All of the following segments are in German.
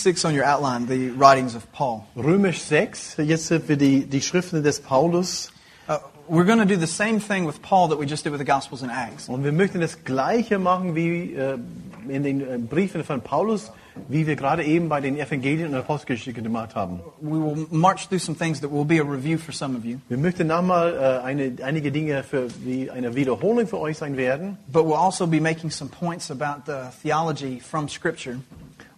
Point six on your outline, the writings of Paul. Römisch 6, jetzt sind wir die, die Schriften des Paulus. Uh, we're going to do the same thing with Paul that we just did with the Gospels and Acts. Und wir möchten das Gleiche machen wie äh, in den äh, Briefen von Paulus, wie wir gerade eben bei den Evangelien und Apostelgeschichte gemacht haben. We will march through some things that will be a review for some of you, Wir möchten nochmal äh, eine, einige Dinge für wie eine Wiederholung für euch sein werden, but we'll also be making some points about the theology from Scripture.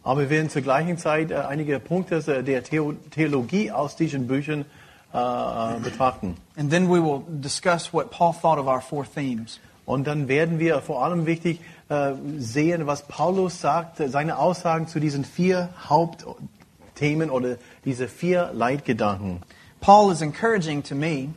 Aber wir werden zur gleichen Zeit äh, einige Punkte der Theo Theologie aus diesen Büchern äh, äh, betrachten. And then we will discuss what Paul thought of our four themes. Und dann werden wir vor allem wichtig äh, sehen, was Paulus sagt, äh, seine Aussagen zu diesen vier Hauptthemen oder diese vier Leitgedanken. Paul is encouraging to me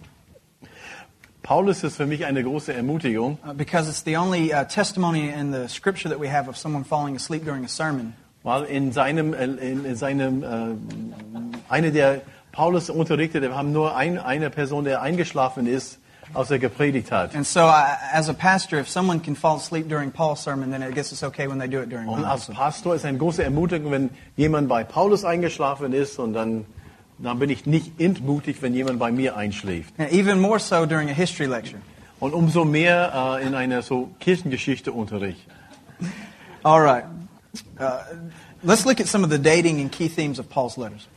Paulus ist für mich eine große Ermutigung, uh, because it's the only uh, testimony in the Scripture that we have of someone falling asleep during a sermon. Weil in seinem, äh, in, in seinem äh, eine der Paulus unterrichtet, wir haben nur ein, eine Person, der eingeschlafen ist, als er gepredigt hat. And so, I, as a pastor, if someone can fall asleep during Paul's sermon, then I guess it's okay when they do it during Und als Pastor ist eine große Ermutigung, wenn jemand bei Paulus eingeschlafen ist und dann, dann bin ich nicht entmutigt, wenn jemand bei mir einschläft. And even more so during a history lecture. Und umso mehr äh, in einer so Kirchengeschichte-Unterricht. All right. Uh, let's look at some of the dating and key themes of Paul's letters.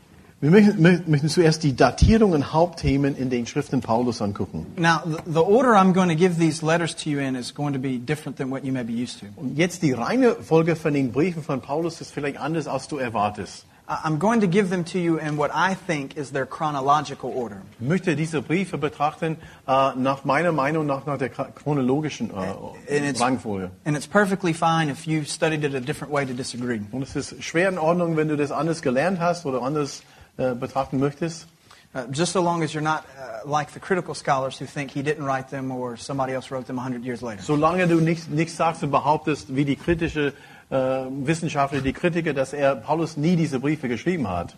Wir möchten, mö- möchten zuerst die Datierung und Hauptthemen in den Schriften Paulus angucken. Now, the, the order I'm going to give these letters to you in is going to be different than what you may be used to. Und jetzt die reine Folge von den Briefen von Paulus ist vielleicht anders, als du erwartest. I'm going to give them to you in what I think is their chronological order. Ich möchte diese Briefe betrachten äh, nach meiner Meinung nach, nach der chronologischen And äh, it's, Rangfolge. and it's perfectly fine if you studied it a different way to disagree. Und es ist schwer in Ordnung, wenn du das anders gelernt hast oder anders äh, betrachten möchtest. Uh, just so long as you're not uh, like the critical scholars who think he didn't write them or somebody else wrote them 100 years later. Solange du nichts nicht sagst und behauptest, wie die kritische äh, Wissenschaftler, die Kritiker, dass er Paulus nie diese Briefe geschrieben hat.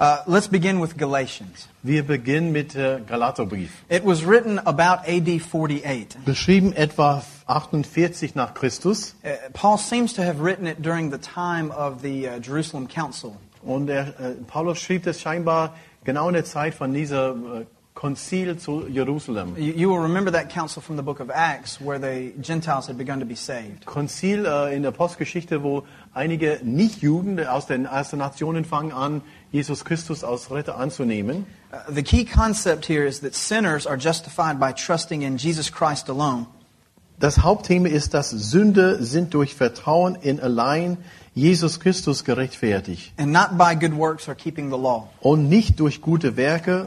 Uh, let's begin with Galatians. Wir beginnen mit äh, Galaterbrief. It was written about AD 48. Beschrieben etwa 48 nach Christus. Uh, Paul seems to have written it during the time of the uh, Jerusalem Council. Und er, äh, Paulus schrieb das scheinbar genau in der Zeit von dieser äh, Konzil zu Jerusalem. You, you will remember that council from the book of Acts where the Gentiles had begun to be saved. Konzil äh, in der Postgeschichte, wo einige Nichtjuden aus den ersten Nationen fangen an, Jesus Christus als Retter anzunehmen. Uh, the key concept here is that sinners are justified by trusting in Jesus Christ alone. Das Hauptthema ist, dass Sünde sind durch Vertrauen in allein Jesus Christus gerechtfertigt and not by good works or keeping the law. und nicht durch gute Werke,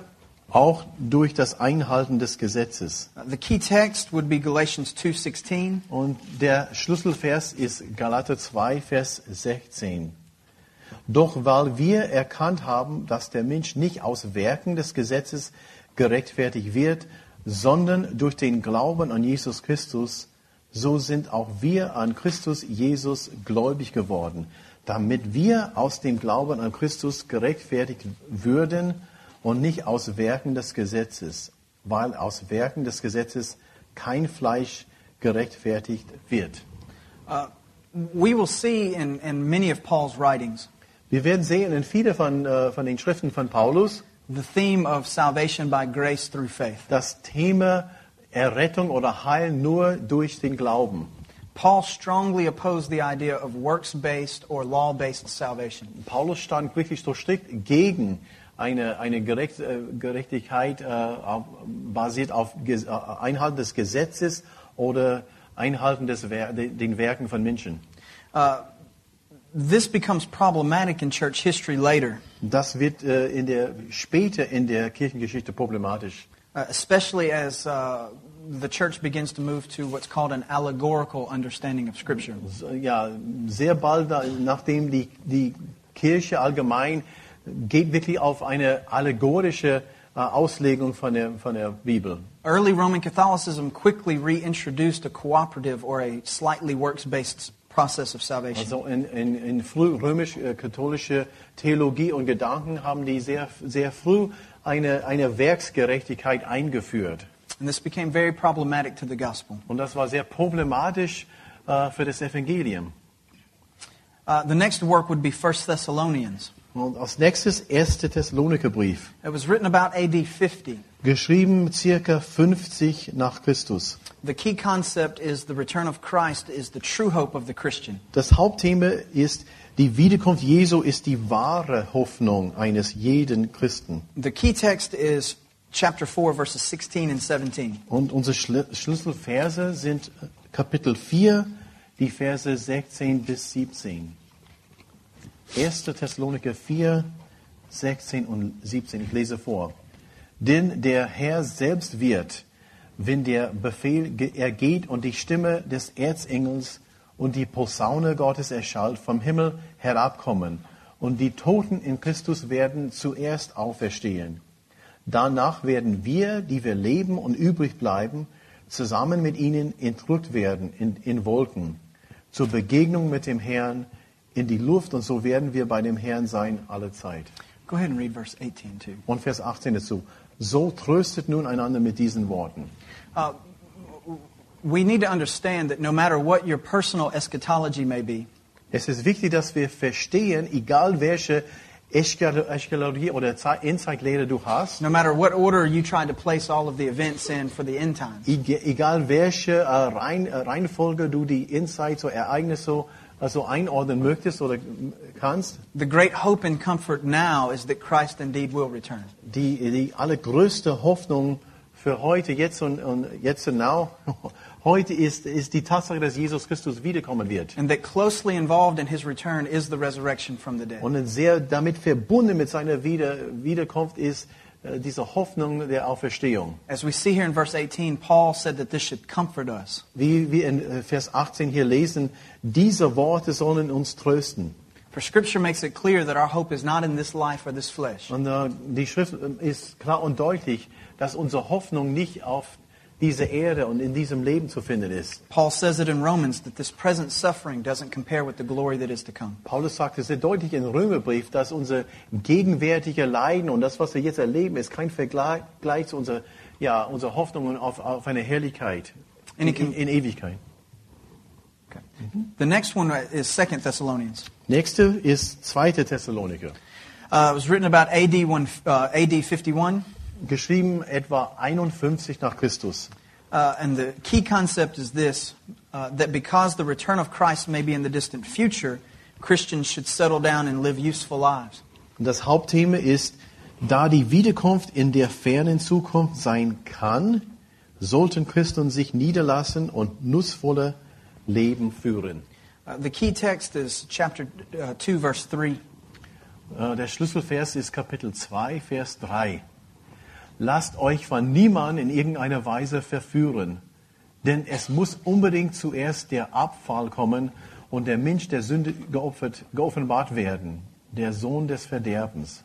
auch durch das Einhalten des Gesetzes. The key text would be Galatians 2:16, Und der Schlüsselvers ist Galater 2, Vers 16. Doch weil wir erkannt haben, dass der Mensch nicht aus Werken des Gesetzes gerechtfertigt wird, sondern durch den Glauben an Jesus Christus, so sind auch wir an Christus Jesus gläubig geworden, damit wir aus dem Glauben an Christus gerechtfertigt würden und nicht aus Werken des Gesetzes, weil aus Werken des Gesetzes kein Fleisch gerechtfertigt wird. uh, we will see in, in many of Paul's writings Wir werden sehen in viele von, äh, von den Schriften von Paulus the theme of salvation by grace through faith. das Thema Errettung oder Heil nur durch den Glauben. Paul strongly opposed the idea of works based or law based salvation. Paulus stand wirklich so strikt gegen eine, eine Gerecht, äh, Gerechtigkeit äh, auf, basiert auf Ges- äh, Einhalten des Gesetzes oder Einhalten des Wer de- den Werken von Menschen. This becomes problematic in church history later, Das wird äh, in der, später in der Kirchengeschichte problematisch. uh, especially as uh, the church begins to move to what's called an allegorical understanding of Scripture. Ja, sehr bald, da- nachdem die, die Kirche allgemein geht wirklich auf eine allegorische äh, Auslegung von der, von der Bibel. Early Roman Catholicism quickly reintroduced a cooperative or a slightly works-based process of salvation. Also in, in, in früh römisch-katholische Theologie und Gedanken haben die sehr, sehr früh eine, eine Werksgerechtigkeit eingeführt. And this became very problematic to the gospel. Und das war sehr problematisch äh, für das Evangelium. Uh, the next work would be 1 Thessalonians. Und als nächstes 1. Thessalonikerbrief, It was written about AD 50. geschrieben circa 50 nach Christus. The key concept is the return of Christ is the true hope of the Christian. Das Hauptthema ist, die Wiederkunft Jesu ist die wahre Hoffnung eines jeden Christen. The key text is chapter 4, verses 16 and 17. Und unsere Schl Schlüsselverse sind Kapitel 4, die Verse 16 bis 17. 1. Thessaloniker 4, 16 und 17. Ich lese vor. Denn der Herr selbst wird, wenn der Befehl ge- ergeht und die Stimme des Erzengels und die Posaune Gottes erschallt, vom Himmel herabkommen. Und die Toten in Christus werden zuerst auferstehen. Danach werden wir, die wir leben und übrig bleiben, zusammen mit ihnen entrückt werden in, in Wolken zur Begegnung mit dem Herrn in die Luft und so werden wir bei dem Herrn sein alle Zeit. Go ahead and read verse 18 too. Und Vers 18 dazu. So tröstet nun einander mit diesen Worten. Uh, we need to understand that no matter what your personal eschatology may be, Es ist wichtig, dass wir verstehen, egal welche Eschatolo- Eschatologie oder Zeit- Endzeitlehre du hast, no matter what order you try to place all of the events in for the end times, egal welche äh, äh, Reihenfolge du die Insight, so Ereignisse so, also einordnen möchtest oder kannst, the great hope and comfort now is that Christ indeed will return. die, die allergrößte Hoffnung für heute, jetzt und, und jetzt und now, heute ist, ist die Tatsache, dass Jesus Christus wiederkommen wird. And that closely involved in his return is the resurrection from the dead. Und sehr damit verbunden mit seiner Wieder, Wiederkunft ist äh, diese Hoffnung der Auferstehung. As we see here in verse 18, Paul said that this should comfort us. Wie wir in äh, Vers 18 hier lesen, diese Worte sollen uns trösten. For Scripture makes it clear that our hope is not in this life or this flesh. Und äh, die Schrift äh, ist klar und deutlich, dass unsere Hoffnung nicht auf dieser Erde und in diesem Leben zu finden ist. Paul says it in Romans that this present suffering doesn't compare with the glory that is to come. Paulus sagt es sehr deutlich im Römerbrief, dass unser gegenwärtiger Leiden und das, was wir jetzt erleben, ist kein Vergleich Gleich zu unserer, ja, unserer Hoffnung auf, auf eine Herrlichkeit in, in, in Ewigkeit. The next one is Second Thessalonians. Nächste ist 2. Thessaloniker, Uh, it was written about AD, one, uh, AD 51, geschrieben etwa 51 nach Christus. uh, and the key concept is this uh, that because the return of Christ may be in the distant future, Christians should settle down and live useful lives. Und das Hauptthema ist, da die Wiederkunft in der fernen Zukunft sein kann, sollten Christen sich niederlassen und nutzvolle Leben führen. Uh, the key text is chapter uh, 2, verse 3. Äh, Der Schlüsselvers ist Kapitel 2, Vers 3. Lasst euch von niemandem in irgendeiner Weise verführen, denn es muss unbedingt zuerst der Abfall kommen und der Mensch der Sünde geopfert, geoffenbart werden, der Sohn des Verderbens.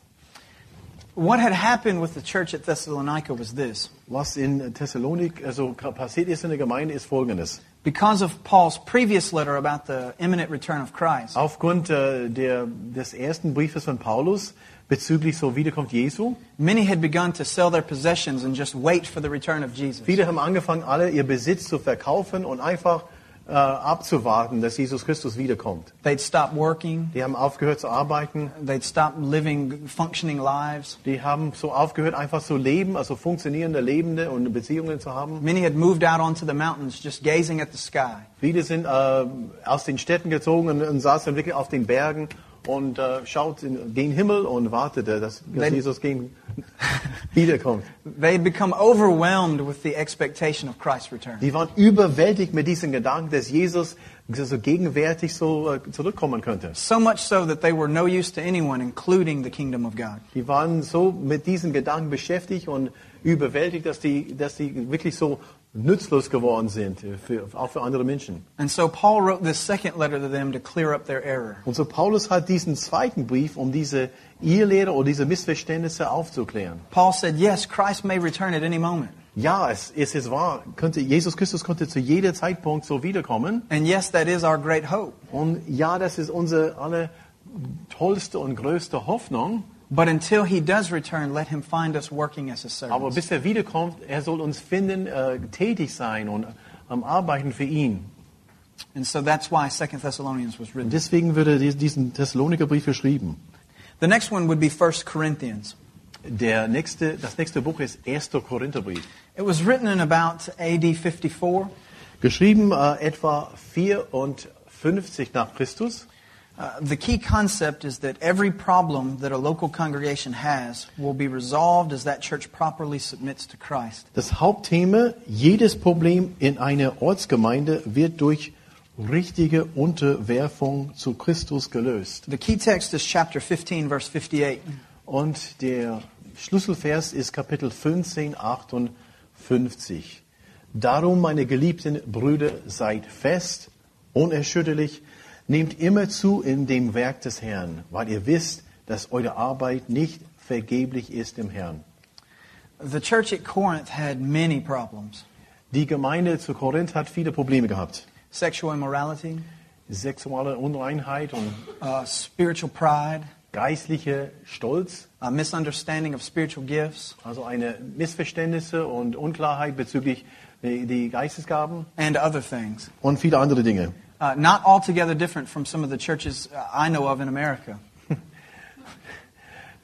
What had happened with the church at Thessalonica was this. Was in Thessalonik also passiert ist in der Gemeinde ist folgendes. Because of Paul's previous letter about the imminent return of Christ, Aufgrund äh, der, des ersten Briefes von Paulus bezüglich so Wiederkunft Jesu, many had begun to sell their possessions and just wait for the return of Jesus. viele haben angefangen, alle ihr Besitz zu verkaufen und einfach äh, abzuwarten, dass Jesus Christus wiederkommt. They'd stop working, Die haben aufgehört zu arbeiten, they'd stop living functioning lives. die haben so aufgehört, einfach zu leben, also funktionierende Lebende und Beziehungen zu haben. Many had moved out onto the mountains just gazing at the sky. Viele sind äh, aus den Städten gezogen und, und saßen wirklich auf den Bergen und äh, schaut in den Himmel und wartete, dass, dass They- Jesus gegen, wiederkommt. They become overwhelmed with the expectation of Christ's return. Die waren überwältigt mit diesem Gedanken, dass Jesus so gegenwärtig so äh, zurückkommen könnte. So much so that they were no use to anyone, including the kingdom of God. Die waren so mit diesen Gedanken beschäftigt und überwältigt, dass die, dass die wirklich so nützlos geworden sind, für, auch für andere Menschen. And so Paul wrote this second letter to them to clear up their error. Und so Paulus hat diesen zweiten Brief, um diese Irrlehre oder diese Missverständnisse aufzuklären. Paul said, Yes, Christ may return at any moment. Ja, es, es ist wahr, könnte, Jesus Christus konnte zu jeder Zeitpunkt so wiederkommen. And yes, that is our great hope. Und ja, das ist unsere alle tollste und größte Hoffnung. But until he does return, let him find us working as his Aber servants. bis er wiederkommt, er soll uns finden, äh, tätig sein und am Arbeiten für ihn. And so that's why Second Thessalonians was Und written. deswegen dies- diesen Thessalonikerbrief geschrieben. The next one would be 1 Corinthians. Der nächste, das nächste Buch ist 1. Korintherbrief. It was written in about AD 54. Geschrieben äh, etwa 54 nach Christus. Uh, the key concept is that every problem that a local congregation has will be resolved as that church properly submits to Christ. Das Hauptthema, jedes Problem in einer Ortsgemeinde wird durch richtige Unterwerfung zu Christus gelöst. The key text is chapter 15, verse 58. Und der Schlüsselvers ist Kapitel 15, 58. Darum, meine geliebten Brüder, seid fest, unerschütterlich, nehmt immer zu in dem Werk des Herrn, weil ihr wisst, dass eure Arbeit nicht vergeblich ist im Herrn. The church at Corinth had many problems Die Gemeinde zu Korinth hat viele Probleme gehabt. sexual immorality, Sexuelle Unreinheit und uh, spiritual pride, geistliche Stolz, a misunderstanding of spiritual gifts, also eine Missverständnisse und Unklarheit bezüglich die, die Geistesgaben and other things. und viele andere Dinge. Uh, not altogether different from some of the churches uh, I know of in America.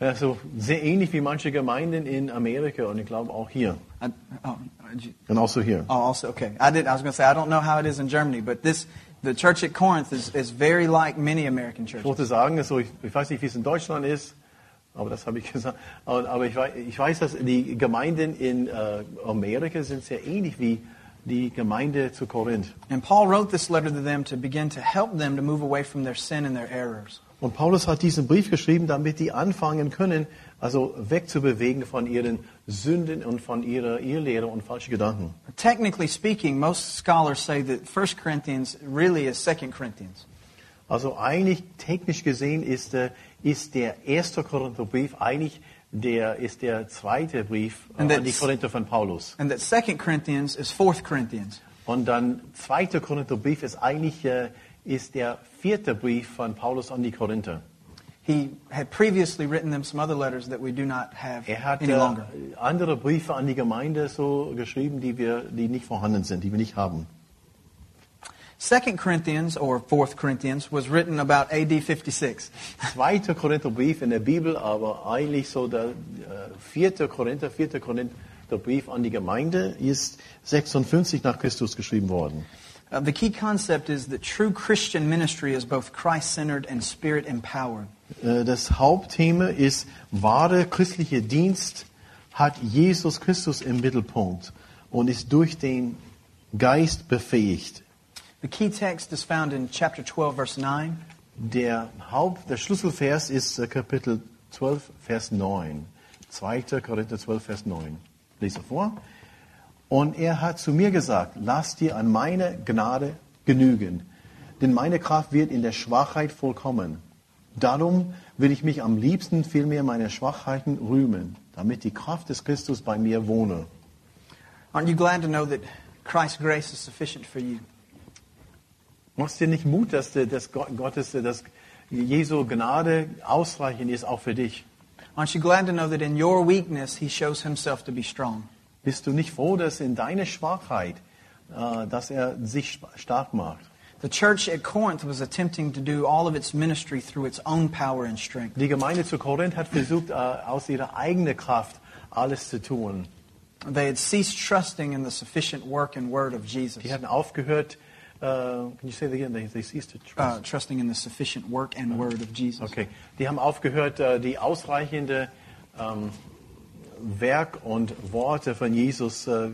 Also sehr ähnlich wie manche Gemeinden in Amerika und ich glaube auch hier. I, oh, did you- Und auch so hier. oh, also, okay. I did. I was going to say I don't know how it is in Germany, but this the church at Corinth is, is very like many American churches. Ich wollte sagen, also ich, ich weiß nicht, wie es in Deutschland ist, aber das habe ich gesagt. Aber, aber ich, weiß, ich weiß, dass die Gemeinden in äh, Amerika sind sehr ähnlich wie die Gemeinde zu Korinth. And Paul wrote this letter to them to begin to help them to move away from their sin and their errors. Und Paulus hat diesen Brief geschrieben, damit die anfangen können, also wegzubewegen von ihren Sünden und von ihrer Irrlehre und falschen Gedanken. Technically speaking, most scholars say that 1 Corinthians really is 2 Corinthians. Also eigentlich technisch gesehen ist, der- ist der erste Korintherbrief eigentlich der, ist der zweite Brief an die Korinther von Paulus. And that 2 Corinthians is 4 Corinthians. Und dann zweiter Korintherbrief ist eigentlich äh, ist der vierte Brief von Paulus an die Korinther. He had previously written them some other letters that we do not have Er hat any äh, longer. andere Briefe an die Gemeinde so geschrieben, die wir, die nicht vorhanden sind, die wir nicht haben. 2 Corinthians, or 4 Corinthians, was written about AD 56. Zweiter Korintherbrief in der Bibel, aber eigentlich so der äh, vierte Korinther, vierte Korintherbrief an die Gemeinde ist 56 nach Christus geschrieben worden. Uh, the key concept is that true Christian ministry is both Christ centered and spirit empowered. Äh, Das Hauptthema ist, wahre christliche Dienst hat Jesus Christus im Mittelpunkt und ist durch den Geist befähigt. The key text is found in chapter 12, verse 9. Der Haupt, der Schlüsselvers ist äh, Kapitel 12, Vers 9. 2. Korinther 12, Vers 9. Lese vor. Und er hat zu mir gesagt, lass dir an meine Gnade genügen, denn meine Kraft wird in der Schwachheit vollkommen. Darum will ich mich am liebsten vielmehr meiner Schwachheiten rühmen, damit die Kraft des Christus bei mir wohne. Aren't you glad to know that Christ's grace is sufficient for you? Machst dir nicht Mut, dass, dass Gott- Gottes, dass Jesu Gnade ausreichend ist, auch für dich? Aren't you glad to know that in your weakness he shows himself to be strong? Bist du nicht froh, dass in deiner Schwachheit, äh, dass er sich stark macht? The church at Corinth was attempting to do all of its ministry through its own power and strength. Die Gemeinde zu Korinth hat versucht, äh, aus ihrer eigenen Kraft alles zu tun. They had ceased trusting in the sufficient work and word of Jesus. Die hatten aufgehört, Uh, can you say that again? They, they ceased to uh, trust. trusting in the sufficient work and word of Jesus. Okay. Die haben aufgehört, äh, die ausreichende ähm, Werk und Worte von Jesus äh,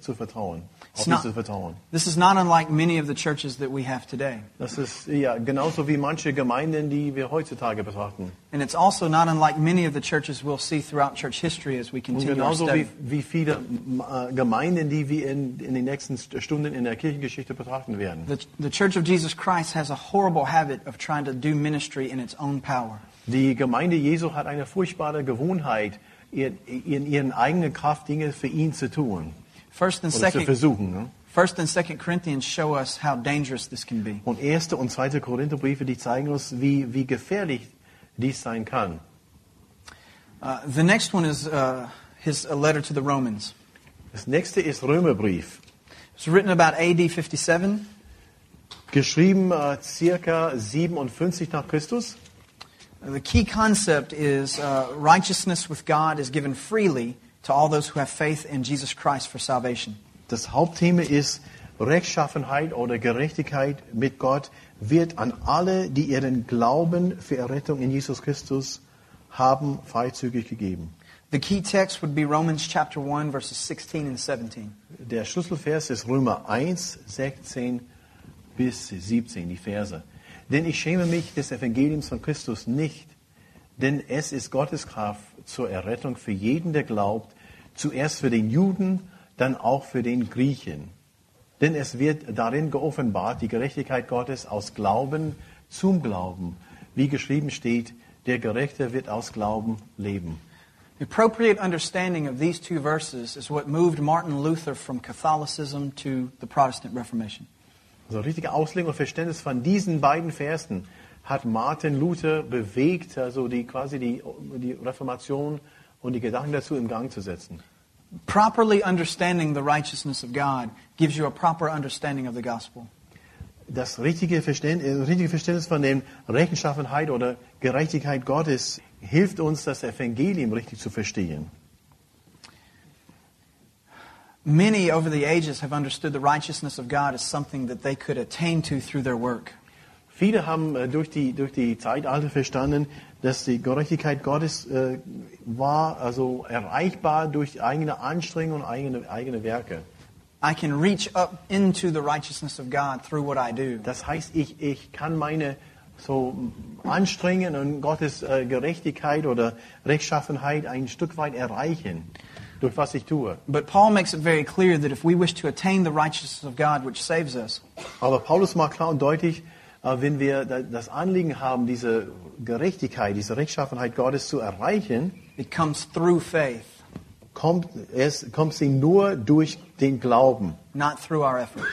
zu vertrauen. Auf not- zu vertrauen. This is not unlike many of the churches that we have today. Das ist ja genauso wie manche Gemeinden, die wir heutzutage betrachten. And it's also not unlike many of the churches we'll see throughout church history as we Und continue our genauso study. wie, wie viele äh, Gemeinden, die wir in, in den nächsten St- Stunden in der Kirchengeschichte betrachten werden. The, the Church of Jesus Christ has a horrible habit of trying to do ministry in its own power. Die Gemeinde Jesu hat eine furchtbare Gewohnheit, in ihren eigenen Kraft Dinge für ihn zu tun First and oder zu second, versuchen. Ne? First and Second Corinthians show us how dangerous this can be. Und erste und zweite Korintherbriefe, die zeigen uns, wie, wie gefährlich dies sein kann. Uh, the next one is uh, his a letter to the Romans. Das nächste ist Römerbrief, It's written about AD 57. geschrieben äh, circa 57 nach Christus. The key concept is uh, righteousness with God is given freely to all those who have faith in Jesus Christ for salvation. Das Hauptthema ist Rechtschaffenheit oder Gerechtigkeit mit Gott wird an alle, die ihren Glauben für Errettung in Jesus Christus haben, freizügig gegeben. The key text would be Romans chapter 1, verses 16 and 17. Der Schlüsselvers ist Römer 1, 16 bis 17, die Verse. Denn ich schäme mich des Evangeliums von Christus nicht, denn es ist Gottes Kraft zur Errettung für jeden, der glaubt, zuerst für den Juden, dann auch für den Griechen. Denn es wird darin geoffenbart die Gerechtigkeit Gottes aus Glauben zum Glauben, wie geschrieben steht, der Gerechte wird aus Glauben leben. The appropriate understanding of these two verses is what moved Martin Luther from Catholicism to the Protestant Reformation. Also richtige Auslegung und Verständnis von diesen beiden Versen hat Martin Luther bewegt, also die quasi die, die Reformation und die Gedanken dazu in Gang zu setzen. Properly understanding the righteousness of God gives you a proper understanding of the gospel. Das richtige Verständnis, das richtige Verständnis von der Rechenschaffenheit oder Gerechtigkeit Gottes hilft uns, das Evangelium richtig zu verstehen. Many over the ages have understood the righteousness of God as something that they could attain to through their work. Viele haben äh, durch die, durch die Zeitalter verstanden, dass die Gerechtigkeit Gottes äh, war also erreichbar durch eigene Anstrengung und eigene, eigene Werke. I can reach up into the righteousness of God through what I do. Das heißt, ich, ich kann meine so Anstrengen und Gottes äh, Gerechtigkeit oder Rechtschaffenheit ein Stück weit erreichen, durch was ich tue. But Paul makes it very clear that if we wish to attain the righteousness of God which saves us, Aber Paulus macht klar und deutlich, äh, wenn wir da- das Anliegen haben, diese Gerechtigkeit, diese Rechtschaffenheit Gottes zu erreichen, it comes through faith, kommt, es, kommt sie nur durch den Glauben not through our effort.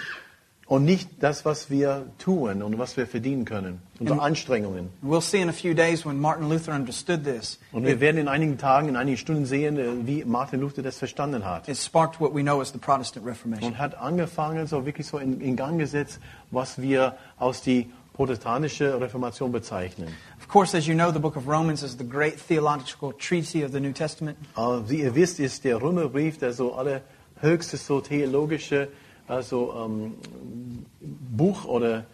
Und nicht das, was wir tun und was wir verdienen können, unsere Anstrengungen. We'll see in a few days when Martin Luther understood this. Und wir werden in einigen Tagen, in einigen Stunden sehen, äh, wie Martin Luther das verstanden hat. It sparked what we know as the Protestant Reformation. Und hat angefangen, so wirklich so in, in Gang gesetzt, was wir aus die protestantische Reformation bezeichnen. Of course, as you know, the book of Romans is the great theological treatise of the New Testament. Äh, Wie ihr wisst, ist der Römerbrief der so allerhöchste so theologische also, ähm, Buch oder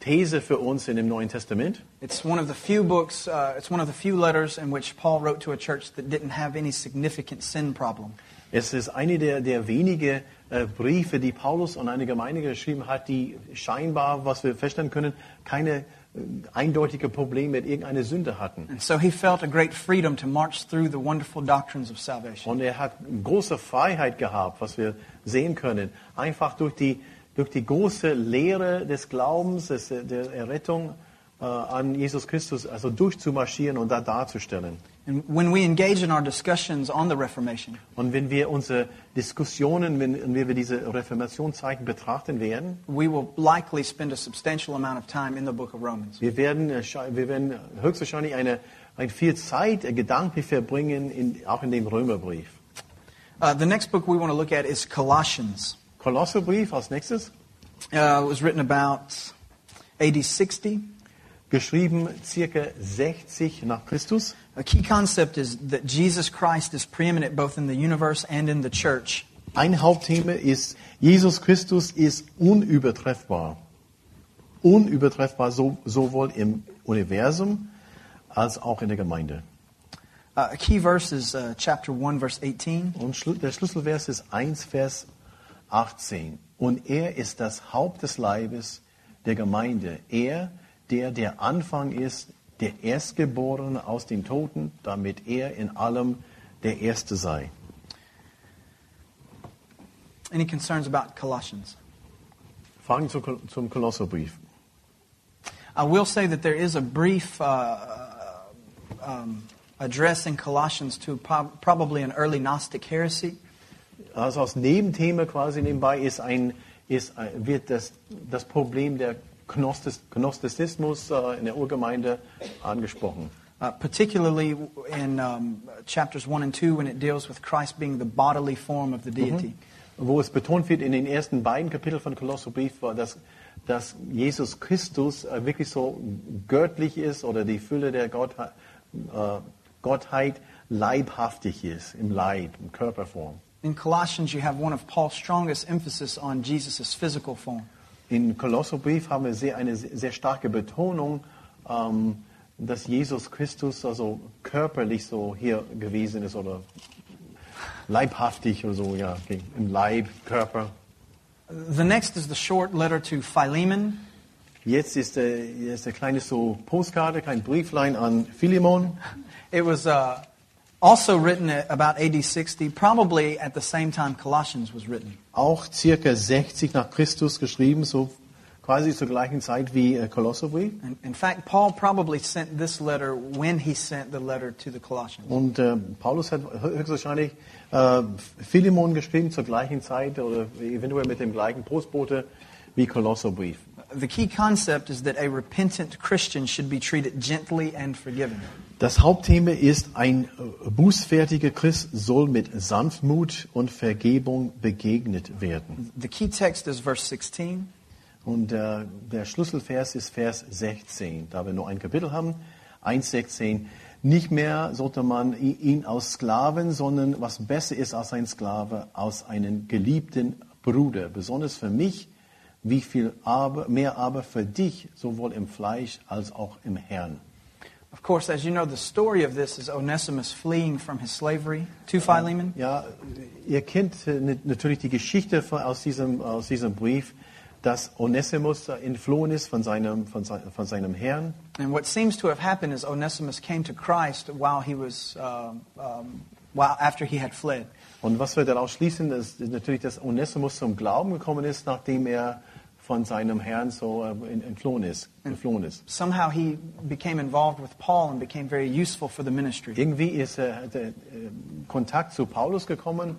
These für uns in dem Neuen Testament. It's one of the few books, uh, it's one of the few letters in which Paul wrote to a church that didn't have any significant sin problem. Es ist eine der, der wenigen äh, Briefe, die Paulus an eine Gemeinde geschrieben hat, die scheinbar, was wir feststellen können, keine eindeutige Probleme mit irgendeiner Sünde hatten. So. Und er hat große Freiheit gehabt, was wir sehen können. Einfach durch die, durch die große Lehre des Glaubens, des, der Errettung äh, an Jesus Christus, also durchzumarschieren und da darzustellen. And when we engage in our discussions on the Reformation, Und wenn wir unsere Diskussionen, wenn, wir diese Reformationszeiten betrachten werden, we will likely spend a substantial amount of time in the book of Romans. wir werden, äh, wir werden höchstwahrscheinlich eine, eine viel Zeit äh, gedanklich verbringen, in, auch in dem Römerbrief. Uh, the next book we want to look at is Colossians. Kolosserbrief als nächstes. Uh, it was written about AD 60. geschrieben circa 60 nach Christus. A key concept is that Jesus Christ is preeminent both in the universe and in the church. ein Hauptthema ist, Jesus Christus ist unübertreffbar. Unübertreffbar so, sowohl im Universum als auch in der Gemeinde. Uh, a key verse is uh, chapter 1, verse 18. Und der Schlüsselvers ist 1, Vers 18. Und er ist das Haupt des Leibes der Gemeinde. Er, der der Anfang ist, der Erstgeborene aus den Toten, damit er in allem der Erste sei. Any concerns about Colossians? Fragen zu, zum Kolosserbrief. I will say that there is a brief uh, um, address in Colossians to prob- probably an early Gnostic heresy. Also als Nebenthema quasi nebenbei ist ein, ist, ein- wird das, das Problem der Gnostizismus äh, in der Urgemeinde angesprochen. Uh, particularly in um, chapters 1 and 2 when it deals with Christ being the bodily form of the deity. Wo es betont wird in den ersten beiden Kapiteln von Kolosserbrief, war, dass, dass Jesus Christus äh, wirklich so göttlich ist oder die Fülle der Gottheit, äh, Gottheit leibhaftig ist, im Leib, in Körperform. In Colossians, you have one of Paul's strongest emphasis on Jesus' physical form. In Kolosserbrief haben wir sehr, eine sehr starke Betonung, ähm, dass Jesus Christus also körperlich so hier gewesen ist oder leibhaftig oder so, ja, im Leib, Körper. The next is the short letter to Philemon. Jetzt ist der, jetzt der kleine so Postkarte, kein Brieflein an Philemon. It was uh, also written about AD 60, probably at the same time Colossians was written. Auch circa 60 nach Christus geschrieben, so quasi zur gleichen Zeit wie äh, Kolosserbrief. In, in fact, Paul probably sent this letter when he sent the letter to the Colossians. Und äh, Paulus hat höchstwahrscheinlich äh, Philemon geschrieben zur gleichen Zeit oder eventuell mit dem gleichen Postbote wie Kolosserbrief. The key concept is that a repentant Christian should be treated gently and forgiving. Das Hauptthema ist, ein bußfertiger Christ soll mit Sanftmut und Vergebung begegnet werden. The key text is verse 16. Und äh, der Schlüsselvers ist Vers 16, da wir nur ein Kapitel haben. 1,16. Nicht mehr sollte man ihn aus Sklaven, sondern was besser ist als ein Sklave, aus einem geliebten Bruder. Besonders für mich, wie viel aber, mehr aber für dich, sowohl im Fleisch als auch im Herrn. Of course, as you know, the story of this is Onesimus fleeing from his slavery to Philemon. Ja, ihr kennt nat- natürlich die Geschichte von, aus, diesem, aus diesem Brief, dass Onesimus entflohen ist von seinem, von, sei- von seinem Herrn. And what seems to have happened is Onesimus came to Christ while he was, um, um, while after he had fled. Und was wir daraus schließen, ist natürlich, dass Onesimus zum Glauben gekommen ist, nachdem er von seinem Herrn so äh, entflohen ist. Entflohen ist. Somehow he became involved with Paul and became very useful for the ministry. Irgendwie ist er hat er, äh, Kontakt zu Paulus gekommen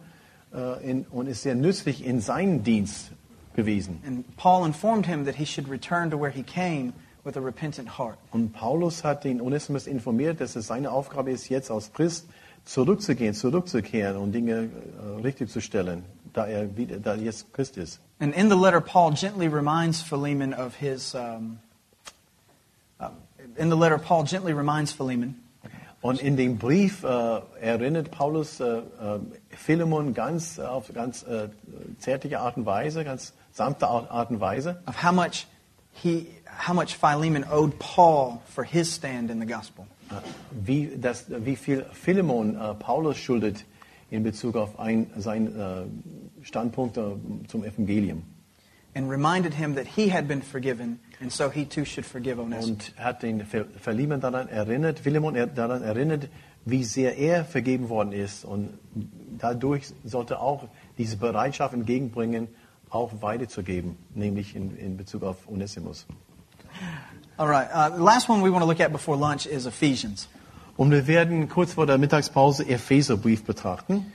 äh, und ist sehr nützlich in seinen Dienst gewesen. And Paul informed him that he should return to where he came with a repentant heart. Und Paulus hat den Onesimus informiert, dass es seine Aufgabe ist, jetzt als Christ zurückzugehen, zurückzukehren und Dinge richtig zu stellen, da er, wieder, da jetzt Christ ist. And in the letter, Paul gently reminds Philemon of his. Um, uh, in the letter, Paul gently reminds Philemon Und in dem Brief äh, erinnert Paulus äh, äh, Philemon ganz äh, auf ganz zärtliche Art und Weise, ganz sanfte Art Art und Weise, of how much he, how much Philemon owed Paul for his stand in the gospel. wie, das, wie viel Philemon Paulus schuldet in Bezug auf ein, sein äh, Standpunkt äh, zum Evangelium. and reminded him that he had been forgiven, and so he too should forgive Onesimus. Und hat den Ver- Philemon daran erinnert, Philemon er- daran erinnert, wie sehr er vergeben worden ist. Und dadurch sollte auch diese Bereitschaft entgegenbringen, auch weiterzugeben, nämlich in, in Bezug auf Onesimus. All right, uh, last one we want to look at before lunch is Ephesians. Und wir werden kurz vor der Mittagspause Epheserbrief betrachten.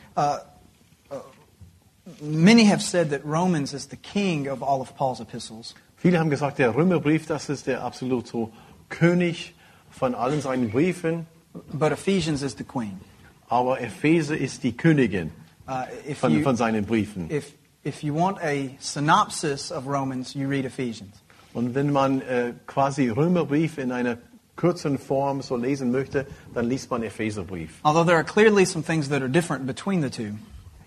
Many have said that Romans is the king of all of Paul's epistles. Viele haben gesagt, der Römerbrief, das ist der absolut so König von allen seinen Briefen, But Ephesians is the queen. aber Epheser ist die Königin Uh, if, von, you, von seinen Briefen. if, if you want a synopsis of Romans, you read Ephesians. Und wenn man äh, quasi Römerbrief in einer kürzeren Form so lesen möchte, dann liest man Epheserbrief. Although there are clearly some things that are different between the two.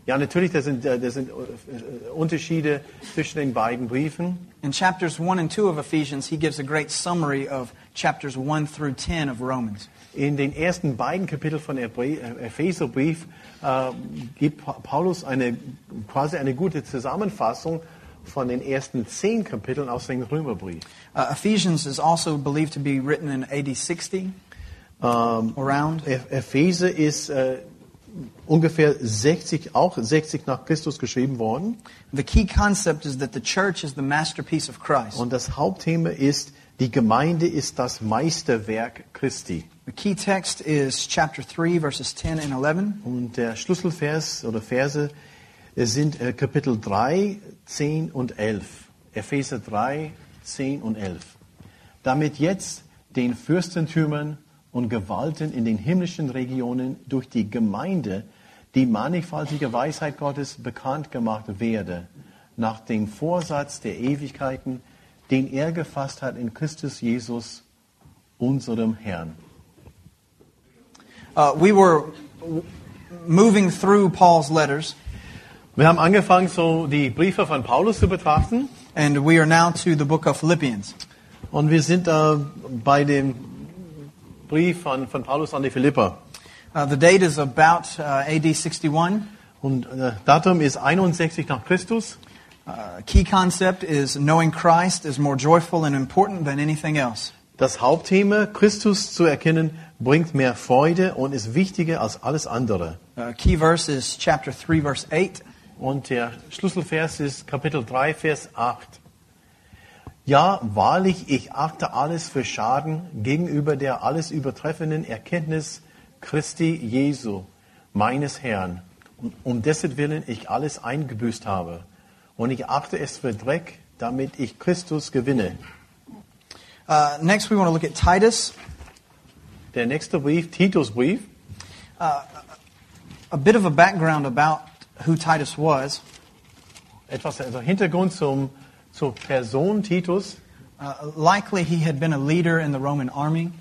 Ja, natürlich, da sind, äh, da sind äh, Unterschiede zwischen den beiden Briefen. In chapters 1 and 2 of Ephesians, he gives a great summary of chapters 1 through 10 of Romans. In den ersten beiden Kapiteln von äh, Epheserbrief äh, gibt Pa- Paulus eine, quasi eine gute Zusammenfassung von den ersten zehn Kapiteln aus dem Römerbrief. Uh, Ephesians is also believed to be written in AD 60, Ähm, around. E- Epheser ist äh, ungefähr 60, auch 60 nach Christus geschrieben worden. The key concept is that the church is the masterpiece of Christ. Und das Hauptthema ist, die Gemeinde ist das Meisterwerk Christi. The key text is chapter 3, verses 10 and 11. Und der Schlüsselvers oder Verse sind äh, Kapitel 3, 10 und 11. Epheser 3, 10 und 11. Damit jetzt den Fürstentümern und Gewalten in den himmlischen Regionen durch die Gemeinde die mannigfaltige Weisheit Gottes bekannt gemacht werde, nach dem Vorsatz der Ewigkeiten, den er gefasst hat in Christus Jesus, unserem Herrn. Uh, we were moving through Paul's letters, Wir haben angefangen, so die Briefe von Paulus zu betrachten. and we are now to the book of Philippians. Und wir sind äh, bei dem Brief von, von Paulus an die Philipper. Uh, the date is about uh, AD 61. Und äh, Datum ist 61 nach Christus. Uh, key concept is knowing Christ is more joyful and important than anything else. Das Hauptthema, Christus zu erkennen, bringt mehr Freude und ist wichtiger als alles andere. Uh, key verse is chapter 3, verse 8. Und der Schlüsselvers ist Kapitel 3, Vers 8. Ja, wahrlich, ich achte alles für Schaden gegenüber der alles übertreffenden Erkenntnis Christi Jesu, meines Herrn, um dessen Willen ich alles eingebüßt habe. Und ich achte es für Dreck, damit ich Christus gewinne. Uh, next, we want to look at Titus. Der nächste Brief, Titus Brief. A bit of a background about who Titus was. Etwas also Hintergrund zum, zur Person Titus. Uh, likely, he had been a leader in the Roman army.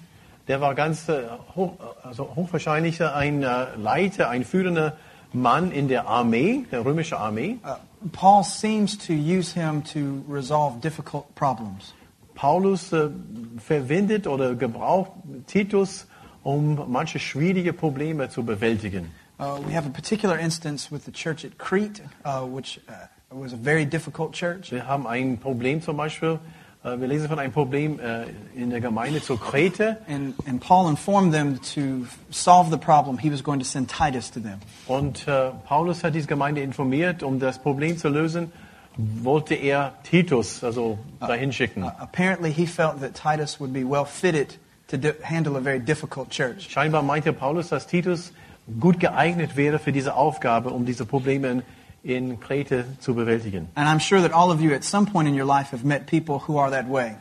Der war ganz äh, hoch, also hochwahrscheinlich ein äh, Leiter, ein führender Mann in der Armee, der römischen Armee. Uh, Paul seems to use him to resolve difficult problems. Paulus äh, verwendet oder gebraucht Titus, um manche schwierige Probleme zu bewältigen. Uh, we have a particular instance with the church at Crete, uh, which uh, was a very difficult church. Wir haben ein Problem zum Beispiel, äh, wir lesen von einem Problem äh, in der Gemeinde zur Krete And, and Paul informed them to solve the problem, he was going to send Titus to them. und äh, Paulus hat diese Gemeinde informiert, um das Problem zu lösen, wollte er Titus also dahin schicken. Uh, apparently, he felt that Titus would be well fitted to handle a very difficult church. Scheinbar meinte Paulus, dass Titus gut geeignet wäre für diese Aufgabe, um diese Probleme in Krete zu bewältigen. And I'm sure that all of you at some point in your life have met people who are that way.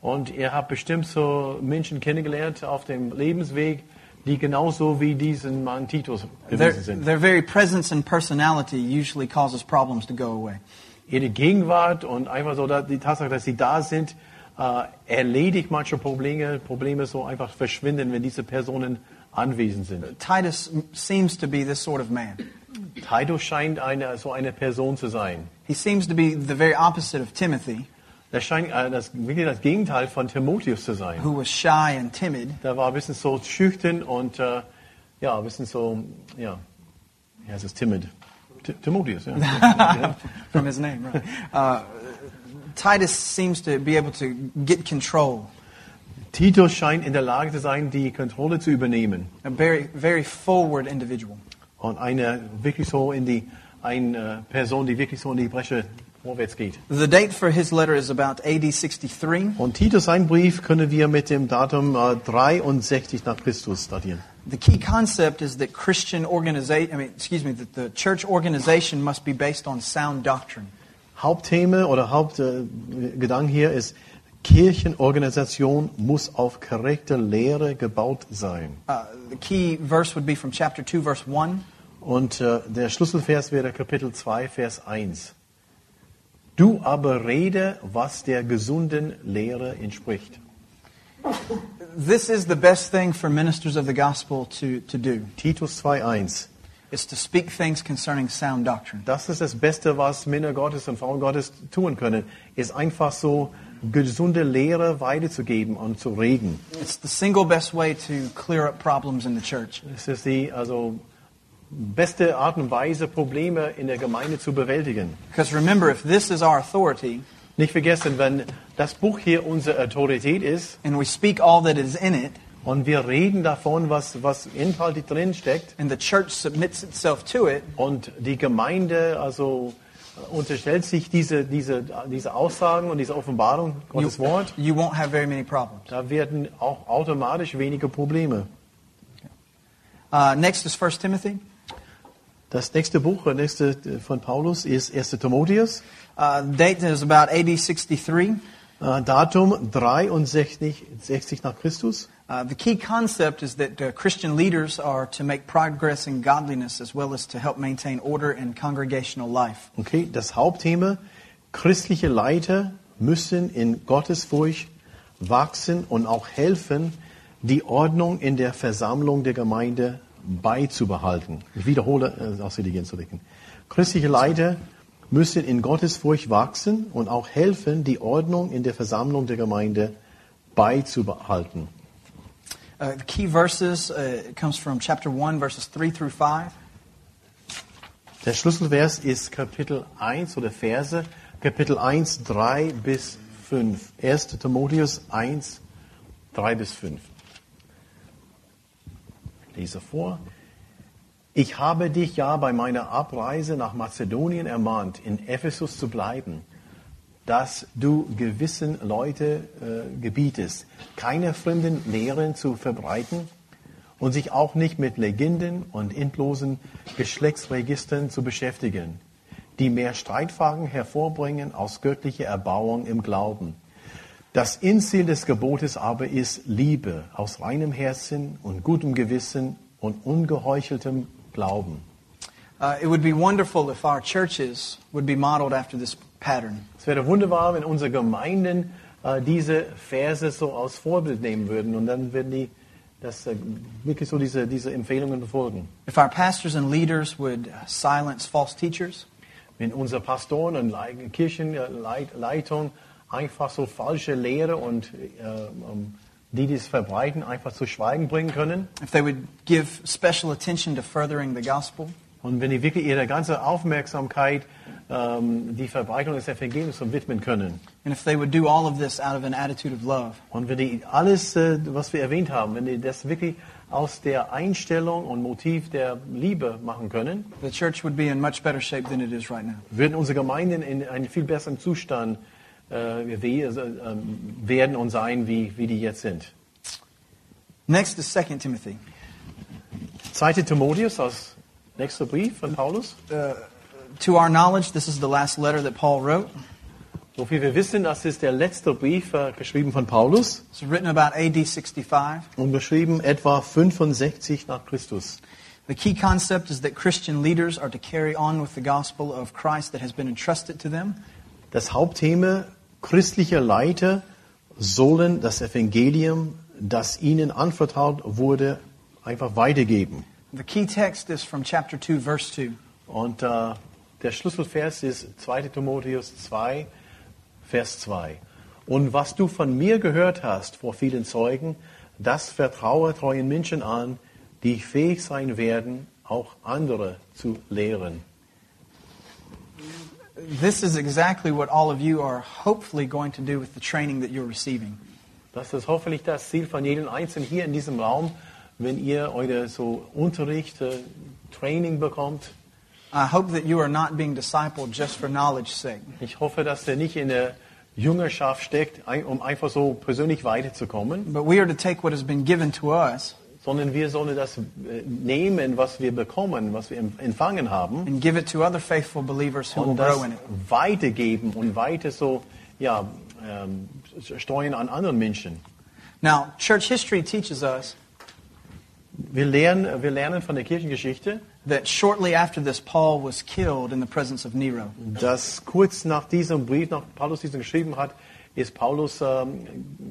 Und ihr habt bestimmt so Menschen kennengelernt auf dem Lebensweg, die genauso wie diesen Mann Titus Their, gewesen sind. their very presence and personality usually causes problems to go away. Ihre Gegenwart und einfach so die Tatsache, dass sie da sind, äh, erledigt manche Probleme, Probleme so einfach verschwinden, wenn diese Personen anwesend sind. Titus seems to be this sort of man. Titus scheint eine, so eine Person zu sein. He seems to be the very opposite of Timothy, Das scheint äh, das, wirklich das Gegenteil von Timotheus zu sein. who was shy and timid. Der war ein bisschen so schüchtern und äh, ja, ein bisschen so, ja, heißt es, timid. Ti- Timotheus, ja. ja. from his name, right? Uh, Titus seems to be able to get control. Titus scheint in der Lage zu sein, die Kontrolle zu übernehmen. A very, very forward individual. Und eine wirklich so in die, eine Person, die wirklich so in die Bresche vorwärts geht. The date for his letter is about AD 63. Und Titus, sein Brief, können wir mit dem Datum äh, 63 nach Christus datieren. The key concept is that Christian organization, I mean, excuse me, that the church organization must be based on sound doctrine. Hauptthema oder Hauptgedanke hier ist, Kirchenorganisation muss auf korrekte Lehre gebaut sein. Uh, the key verse would be from chapter 2, verse 1. Und äh, der Schlüsselvers wäre Kapitel 2, Vers 1. Du aber rede, was der gesunden Lehre entspricht. This is the best thing for ministers of the gospel to, to do. Titus 2, 1. is to speak things concerning sound doctrine. Das ist das Beste, was Männer Gottes und Frauen Gottes tun können, ist einfach so gesunde Lehre weiterzugeben und zu reden. It's the single best way to clear up problems in the church. Es ist die also beste Art und Weise, Probleme in der Gemeinde zu bewältigen. Because remember, if this is our authority Nicht vergessen, wenn das Buch hier unsere Autorität ist and we speak all that is in it, und wir reden davon, was, was inhaltlich drin steckt and the church submits itself to it, und die Gemeinde also unterstellt sich diese, diese, diese Aussagen und diese Offenbarung you, Gottes Wort, you won't have very many problems. da werden auch automatisch weniger Probleme. Uh, next is 1 Timothy. Das nächste Buch, das nächste von Paulus ist 1. Timotheus. Uh, date is about AD 63. Äh, Datum 63 60 nach Christus. Uh, the key concept is that uh, Christian leaders are to make progress in godliness as well as to help maintain order in congregational life. Okay, das Hauptthema, christliche Leiter müssen in Gottesfurcht wachsen und auch helfen, die Ordnung in der Versammlung der Gemeinde beizubehalten. Ich wiederhole, äh, aus Intelligenz zu denken. Christliche Leiter müssen in Gottesfurcht wachsen und auch helfen, die Ordnung in der Versammlung der Gemeinde beizubehalten. Uh, the key verses uh, comes from chapter 1, verses 3 through 5. Der Schlüsselvers ist Kapitel 1 oder Verse, Kapitel 1, 3 bis 5. 1. Timotheus 1, 3 bis 5. Ich lese vor. Ich habe dich ja bei meiner Abreise nach Mazedonien ermahnt, in Ephesus zu bleiben, dass du gewissen Leute äh, gebietest, keine fremden Lehren zu verbreiten und sich auch nicht mit Legenden und endlosen Geschlechtsregistern zu beschäftigen, die mehr Streitfragen hervorbringen aus göttlicher Erbauung im Glauben. Das Endziel des Gebotes aber ist Liebe aus reinem Herzen und gutem Gewissen und ungeheucheltem Glauben. Uh, it would be wonderful if our churches would be modeled after this pattern. Es wäre wunderbar, wenn unsere Gemeinden äh, diese Verse so als Vorbild nehmen würden und dann würden die das äh, wirklich so diese, diese Empfehlungen befolgen. If our pastors and leaders would uh, silence false teachers, Wenn unsere Pastoren und Lei- Kirchenleitung einfach so falsche Lehre und äh, um, die dies verbreiten, einfach zu Schweigen bringen können if they would give special attention to furthering the gospel, und wenn die wirklich ihre ganze Aufmerksamkeit ähm, die Verbreitung des Evangeliums widmen können. Und wenn die alles, äh, was wir erwähnt haben, wenn die das wirklich aus der Einstellung und Motiv der Liebe machen können, right würden unsere Gemeinden in einem viel besseren Zustand äh, also, ähm, werden und sein, wie, wie die jetzt sind. Next is 2 Timothy. 2. Timotheus, aus nächster Brief von Paulus. To our knowledge, this is the last letter that Paul wrote. So viel wir wissen, das ist der letzte Brief, äh, geschrieben von Paulus It's written about AD 65. und geschrieben etwa 65 nach Christus. The key concept is that Christian leaders are to carry on with the gospel of Christ that has been entrusted to them. Das Hauptthema christlicher Leiter sollen das Evangelium, das ihnen anvertraut wurde, einfach weitergeben. The key text is from chapter 2, verse 2. Und äh, der Schlüsselvers ist 2. Timotheus 2, Vers 2. Und was du von mir gehört hast vor vielen Zeugen, das vertraue treuen Menschen an, die fähig sein werden, auch andere zu lehren. This is exactly what all of you are hopefully going to do with the training that you're receiving. Das ist hoffentlich das Ziel von jedem Einzelnen hier in diesem Raum, wenn ihr eure so Unterricht, äh, Training bekommt. I hope that you are not being discipled just for knowledge's sake. Ich hoffe, dass ihr nicht in der Jüngerschaft steckt, um einfach so persönlich weiterzukommen, But we are to take what has been given to us sondern wir sollen das äh, nehmen, was wir bekommen, was wir em- empfangen haben, and give it to other faithful believers who will grow in it. weitergeben und weiter so ja, ähm, steuern an anderen Menschen. Now, church history teaches us Wir lernen, wir lernen von der Kirchengeschichte, that shortly after this, Paul was killed in the presence of Nero. dass kurz nach diesem Brief, nach Paulus diesen geschrieben hat, ist Paulus ähm,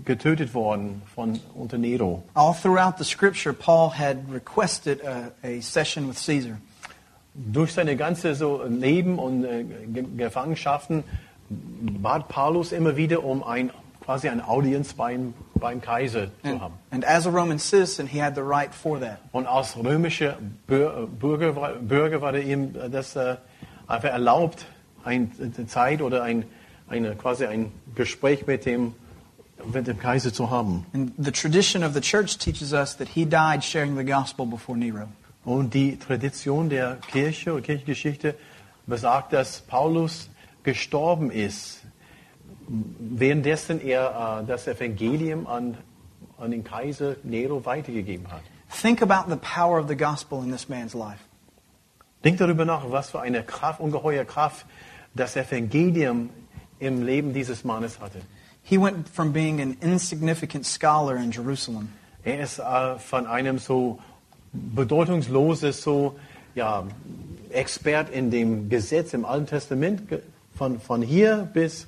getötet worden von unter Nero. All throughout the scripture, Paul had requested a, a session with Caesar. durch seine ganze so Leben und äh, Ge- Gefangenschaften bat Paulus immer wieder um ein, quasi eine Audienz beim, beim Kaiser zu And, haben. and as a Roman citizen, he had the right for that. Und als römischer Bür- Bürger, war- Bürger war ihm das äh, einfach erlaubt, eine Zeit oder ein, eine, quasi ein Gespräch mit dem, mit dem Kaiser zu haben. And the tradition of the church teaches us that he died sharing the gospel before Nero. Und die Tradition der Kirche und Kirchengeschichte besagt, dass Paulus gestorben ist, währenddessen er äh, das Evangelium an, an den Kaiser Nero weitergegeben hat. Think about the power of the gospel in this man's life. Denk darüber nach, was für eine Kraft, ungeheure Kraft das Evangelium im Leben dieses Mannes hatte. He went from being an insignificant scholar in Jerusalem Er ist äh, von einem so bedeutungsloses, so ja, Expert in dem Gesetz im Alten Testament, von, von hier bis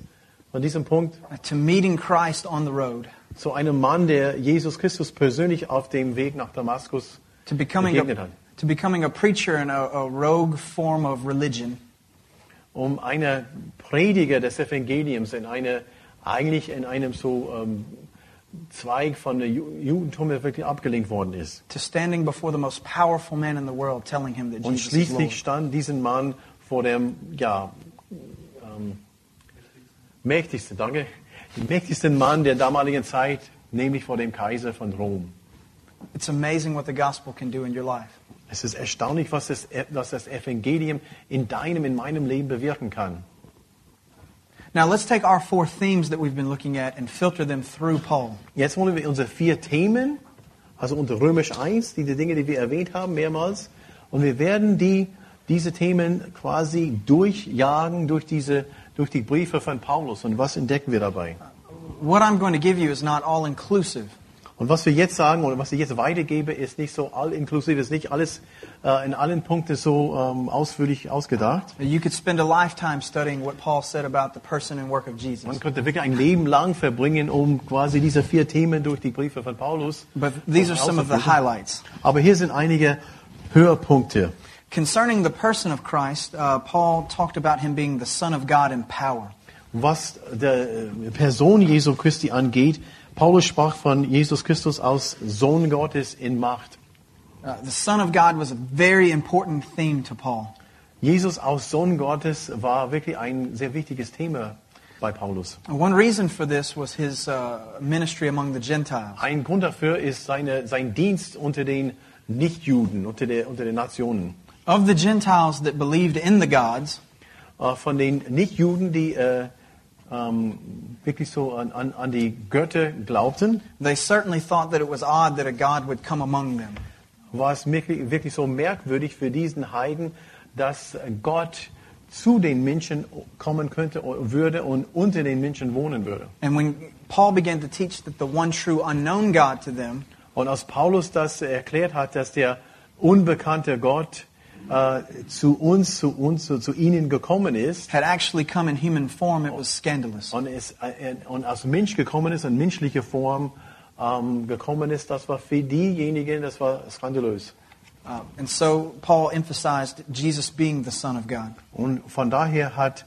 von diesem Punkt, to meeting Christ on the road, zu einem Mann, der Jesus Christus persönlich auf dem Weg nach Damaskus to becoming begegnet a, hat. to becoming a preacher in a, a rogue form of religion, Um einer Prediger des Evangeliums in eine, eigentlich in einem so ähm, Zweig von der Ju Judentum, der wirklich abgelehnt worden ist. world, Und schließlich stand diesen Mann vor dem, ja, ähm, mächtigsten, danke, mächtigsten Mann der damaligen Zeit, nämlich vor dem Kaiser von Rom. It's amazing what the gospel can do in your life. Es ist erstaunlich, was das, was das Evangelium in deinem, in meinem Leben bewirken kann. Now let's take our four themes that we've been looking at and filter them through Paul. Jetzt wollen wir unsere vier Themen, also unter Römisch 1, die, die Dinge, die wir erwähnt haben, mehrmals, und wir werden die, diese Themen quasi durchjagen durch, diese, durch die Briefe von Paulus. Und was entdecken wir dabei? What I'm going to give you is not all inclusive. Und was wir jetzt sagen oder was ich jetzt weitergebe, ist nicht so all-inklusiv, ist nicht alles äh, in allen Punkten so ähm, ausführlich ausgedacht. You could spend a lifetime studying what Paul said about the person and work of Man Jesus. könnte wirklich ein Leben lang verbringen, um quasi diese vier Themen durch die Briefe von Paulus. But these are some of the highlights. Aber hier sind einige Höhepunkte. Concerning the person of Christ, uh, Paul talked about him being the Son of God in power. Was der äh, Person Jesu Christi angeht, Paulus sprach von Jesus Christus als Sohn Gottes in Macht. Uh, the Son of God was a very important theme to Paul. Jesus als Sohn Gottes war wirklich ein sehr wichtiges Thema bei Paulus. One reason for this was his uh, ministry among the Gentiles. Ein Grund dafür ist seine, sein Dienst unter den Nichtjuden, unter, der, unter den Nationen. Of the Gentiles that believed in the gods, Äh, Von den Nichtjuden, die äh, ähm, wirklich so an, an, an die Götter glaubten, they certainly thought that it was odd that a God would come among them. war es wirklich, wirklich so merkwürdig für diesen Heiden, dass Gott zu den Menschen kommen könnte würde und unter den Menschen wohnen würde. And when Paul began to teach that the one true unknown God to them Und als Paulus das erklärt hat, dass der unbekannte Gott äh, zu uns, zu uns, zu, zu ihnen gekommen ist had actually come in human form, it was scandalous. und, es, äh, und als Mensch gekommen ist, in menschlicher Form ähm, gekommen ist, das war für diejenigen, das war skandalös. Uh, and so Paul emphasized Jesus being the Son of God. Und von daher hat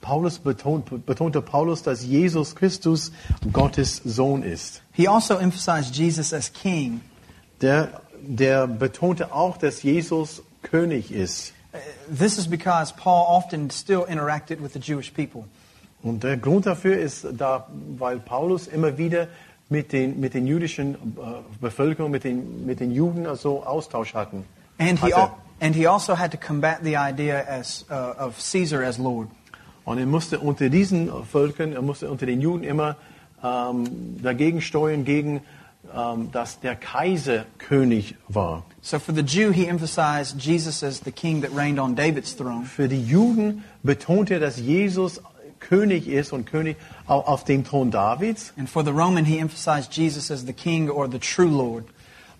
Paulus betont, betonte Paulus, dass Jesus Christus Gottes Sohn ist. He also emphasized Jesus as king. Der, der betonte auch, dass Jesus König ist. This is because Paul often still interacted with the Jewish people. Und der Grund dafür ist da, weil Paulus immer wieder mit den, mit den jüdischen äh, Bevölkerung, mit den, mit den Juden also Austausch hatten. And he, hatte. al- and he also had to combat the idea as, uh, of Caesar as Lord. Und er musste unter diesen Völkern, er musste unter den Juden immer ähm, dagegen steuern, gegen, ähm, dass der Kaiser König war. So for the Jew, he emphasized Jesus as the king that reigned on David's throne. Für die Juden betonte er, dass Jesus König ist und König au- auf dem Thron Davids. And for the Roman, he emphasized Jesus as the king or the true Lord.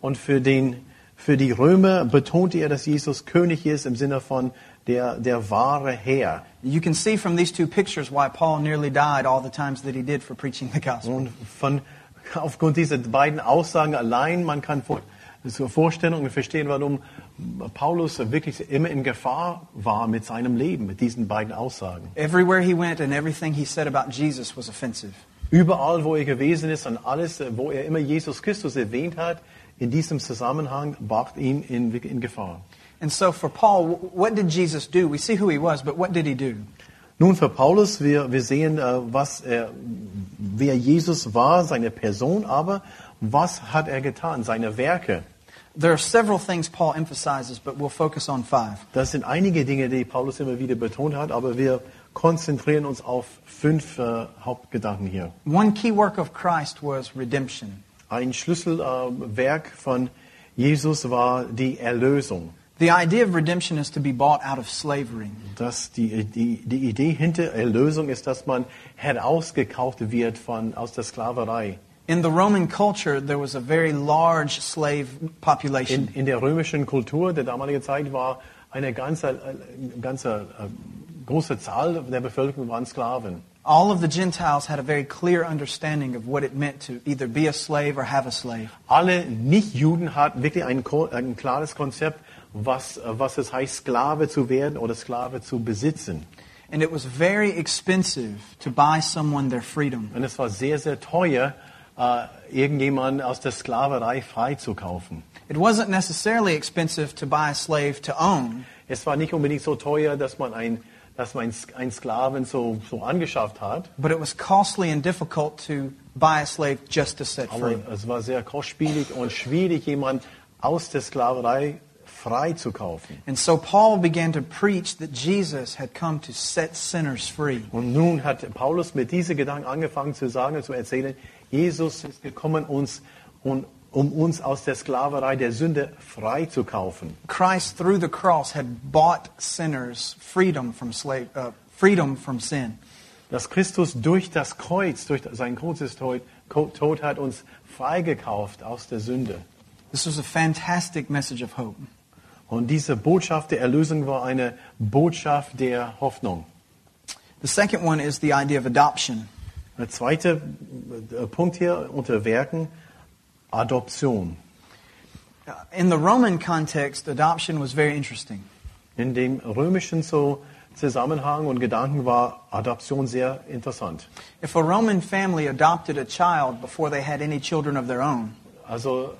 Und für, den, für die Römer betonte er, dass Jesus König ist im Sinne von der, der wahre Herr. You can see from these two pictures why Paul nearly died all the times that he did for preaching the gospel. Und von, aufgrund dieser beiden Aussagen allein, man kann vor, zur Vorstellung und verstehen, warum Paulus wirklich immer in Gefahr war mit seinem Leben, mit diesen beiden Aussagen. Everywhere he went and everything he said about Jesus was offensive. Überall, wo er gewesen ist und alles, wo er immer Jesus Christus erwähnt hat, in diesem Zusammenhang bracht ihn in, in Gefahr. And so for Paul, wh- what did Jesus do? We see who he was, but what did he do? Nun für Paulus, wir, wir sehen, äh, was er, wer Jesus war, seine Person, aber was hat er getan, seine Werke. There are several things Paul emphasizes, but we'll focus on five. Das sind einige Dinge, die Paulus immer wieder betont hat, aber wir konzentrieren uns auf fünf äh, Hauptgedanken hier. One key work of Christ was redemption. Ein Schlüsselwerk äh, von Jesus war die Erlösung. The idea of redemption is to be bought out of slavery. Das, die, die, die Idee hinter Erlösung ist, dass man herausgekauft wird von, aus der Sklaverei. In the Roman culture, there was a very large slave population. In, in der römischen Kultur der damaligen Zeit war eine ganze, äh, ganze äh, große Zahl der Bevölkerung waren Sklaven. All of the Gentiles had a very clear understanding of what it meant to either be a slave or have a slave. Alle Nichtjuden hatten wirklich ein, ein klares Konzept, was, äh, was es heißt, Sklave zu werden oder Sklave zu besitzen. And it was very expensive to buy someone their freedom. Und es war sehr, sehr teuer, äh, irgendjemanden aus der Sklaverei freizukaufen. It wasn't necessarily expensive to buy a slave to own, Es war nicht unbedingt so teuer, dass man ein dass man einen Sklaven so, so angeschafft hat, but it was costly and difficult to buy a slave just to set aber free. es war sehr kostspielig und schwierig, jemanden aus der Sklaverei freizukaufen. And so Paul began to preach that Jesus had come to set sinners free. Und nun hat Paulus mit diesen Gedanken angefangen zu sagen und zu erzählen, Jesus ist gekommen, uns, um, um uns aus der Sklaverei der Sünde freizukaufen. Christ through the cross had bought sinners freedom from slave uh, freedom from sin. Dass Christus durch das Kreuz, durch sein Kreuzestod Tod hat uns freigekauft aus der Sünde. This was a fantastic message of hope. Und diese Botschaft der Erlösung war eine Botschaft der Hoffnung. The second one is the idea of adoption. Der zweite äh, Punkt hier unter Werken, Adoption. In the Roman context, adoption was very interesting. In dem römischen so Zusammenhang und Gedanken war Adoption sehr interessant. If a Roman family adopted a child before they had any children of their own, Also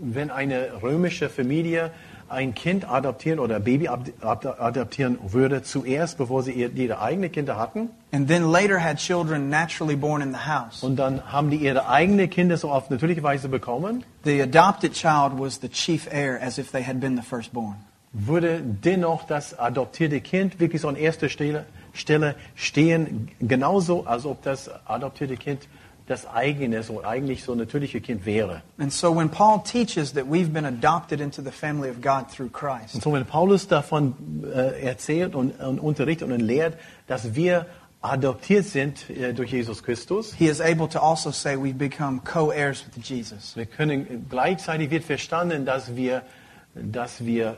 wenn eine römische Familie ein Kind adoptieren oder Baby ab- ab- adoptieren würde, zuerst, bevor sie ihr- ihre eigenen Kinder hatten, and then later had children naturally born in the house, und dann haben die ihre eigenen Kinder so auf natürliche Weise bekommen, the adopted child was the chief heir as if they had been the firstborn. würde dennoch das adoptierte Kind wirklich so an erster Stelle, Stelle stehen, genauso als ob das adoptierte Kind das eigene, so eigentlich so natürliche Kind wäre. And so when Paul teaches that we've been adopted into the family of God through Christ, Und so wenn Paulus davon äh, erzählt und, und unterrichtet und lehrt, dass wir adoptiert sind äh, durch Jesus Christus, he is able to also say we've become co-heirs with Jesus. wir können gleichzeitig wird verstanden, dass wir, dass wir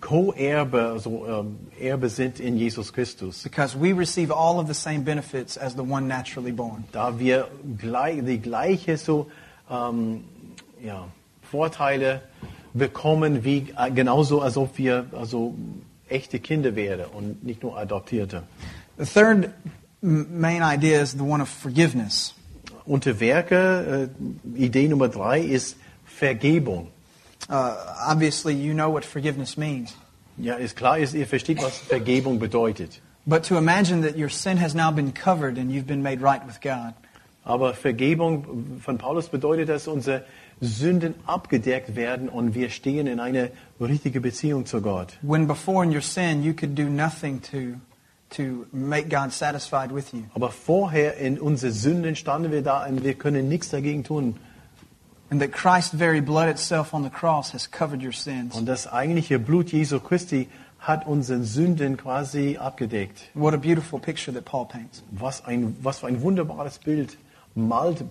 Co-Erbe, so ähm, Erbe sind in Jesus Christus. Because we receive all of the same benefits as the one naturally born. Da wir gleich, die gleiche so ähm, ja, Vorteile bekommen wie äh, genauso, als ob wir also echte Kinder wären und nicht nur Adoptierte. The third main idea is the one of forgiveness. Unter Werke, äh, Idee Nummer drei ist Vergebung. Uh, obviously, you know what forgiveness means. Ja, ist klar, ist, ihr versteht, was Vergebung bedeutet. But to imagine that your sin has now been covered and you've been made right with God. Aber Vergebung von Paulus bedeutet, dass unsere Sünden abgedeckt werden und wir stehen in eine richtige Beziehung zu Gott. When before in your sin you could do nothing to, to make God satisfied with you. Aber vorher in unsere Sünden standen wir da und wir können nichts dagegen tun. And that Christ's very blood itself on the cross has covered your sins. Und das eigentliche Blut Jesu Christi hat unsere Sünden quasi abgedeckt. What a beautiful picture that Paul paints. Was ein, was für ein wunderbares Bild malt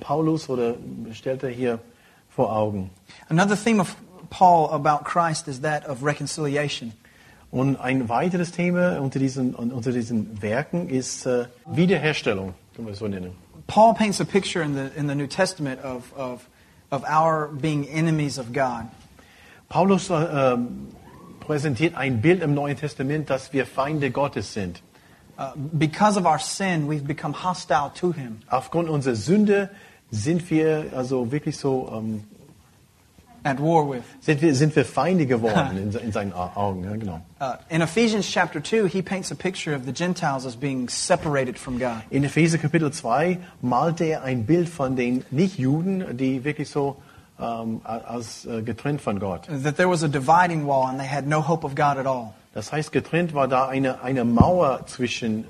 Paulus oder stellt er hier vor Augen. Another theme of Paul about Christ is that of reconciliation. Und ein weiteres Thema unter diesen, unter diesen Werken ist äh, Wiederherstellung, können wir es so nennen. Paul paints a picture in the, in the New Testament of, of of our being enemies of God. Paulus äh, ähm, präsentiert ein Bild im Neuen Testament, dass wir Feinde Gottes sind. Uh, because of our sin, we've become hostile to Him. Aufgrund unserer Sünde sind wir also wirklich so ähm, At war with. sind wir sind wir Feinde geworden in, in seinen Au- Augen. Ja, genau. Uh, in Ephesians chapter 2, he paints a picture of the Gentiles as being separated from God. In Epheser Kapitel 2 malte er ein Bild von den Nichtjuden, die wirklich so ähm, als äh, getrennt von Gott. That there was a dividing wall and they had no hope of God at all. Das heißt, getrennt war da eine, eine Mauer zwischen,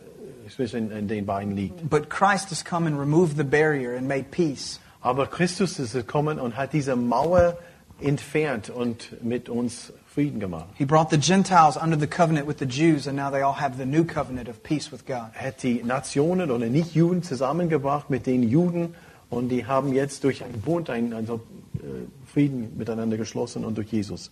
zwischen äh, den beiden liegt. But Christ has come and removed the barrier and made peace. Aber Christus ist gekommen und hat diese Mauer entfernt und mit uns Frieden gemacht. He brought the Gentiles under the covenant with the Jews, and now they all have the new covenant of peace with God. Er hat die Nationen oder Nichtjuden zusammengebracht mit den Juden und die haben jetzt durch einen Bund einen, also, äh, Frieden miteinander geschlossen und durch Jesus.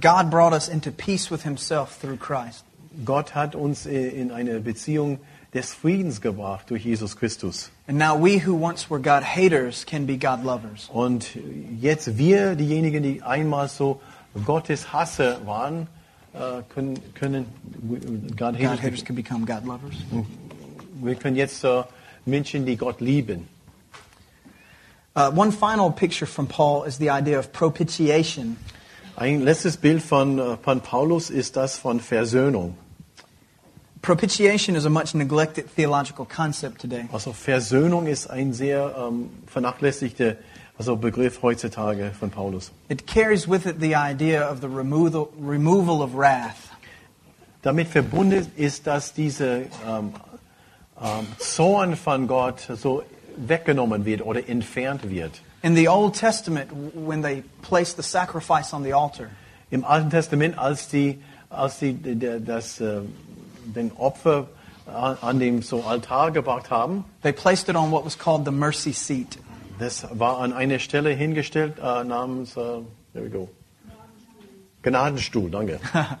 God brought us into peace with himself through Christ. Gott hat uns äh, in eine Beziehung des Friedens gebracht durch Jesus Christus. And now we who once were God haters can be God lovers. Und jetzt wir, diejenigen, die einmal so Gottes Hasser waren, äh, können, können God God haters haters, can become God lovers. wir können jetzt äh, Menschen, die Gott lieben. Uh, one final picture from Paul is the idea of propitiation. Ein letztes Bild von, äh, von Paulus ist das von Versöhnung. Propitiation is a much neglected theological concept today. Also Versöhnung ist ein sehr ähm, vernachlässigter also Begriff heutzutage von Paulus. It carries with it the idea of the removal, removal of wrath. Damit verbunden ist, dass dieser ähm, ähm, Zorn von Gott so weggenommen wird oder entfernt wird. In the Old Testament, when they placed the sacrifice on the altar, Im Alten Testament, als die, als die das, äh, den Opfer an, dem so Altar gebracht haben, they placed it on what was called the mercy seat. das war an einer Stelle hingestellt äh, namens, äh, there we go, Gnadenstuhl, danke.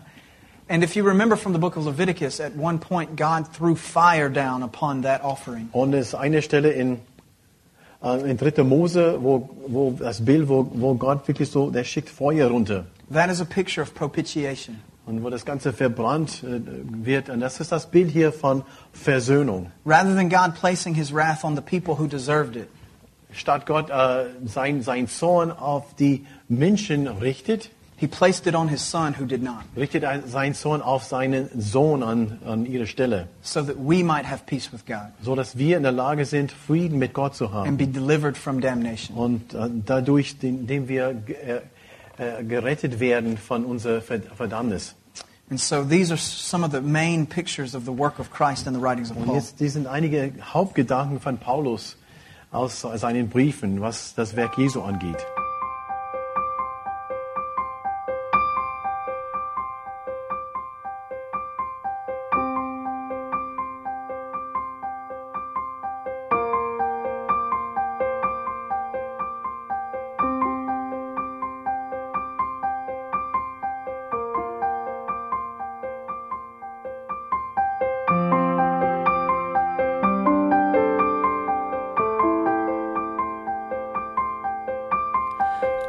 And if you remember from the book of Leviticus, at one point God threw fire down upon that offering. Und es eine Stelle in, äh, in 3. Mose, wo, wo das Bild, wo, wo Gott wirklich so, der schickt Feuer runter. That is a picture of propitiation. Und wo das Ganze verbrannt äh, wird. Und das ist das Bild hier von Versöhnung. Rather than God placing his wrath on the people who deserved it, Statt Gott äh, sein, sein Zorn auf die Menschen richtet, he placed it on his son who did not, richtet er sein Zorn auf seinen Sohn an, an ihre Stelle. so that we might have peace with God So dass wir in der Lage sind, Frieden mit Gott zu and haben. be delivered from damnation. Und äh, dadurch, indem wir äh, äh, gerettet werden von unserer Ver- Verdammnis. And so these are some of the main pictures of the work of Christ in the writings of Und Paul. jetzt, die sind einige Hauptgedanken von Paulus aus seinen Briefen, was das Werk Jesu angeht.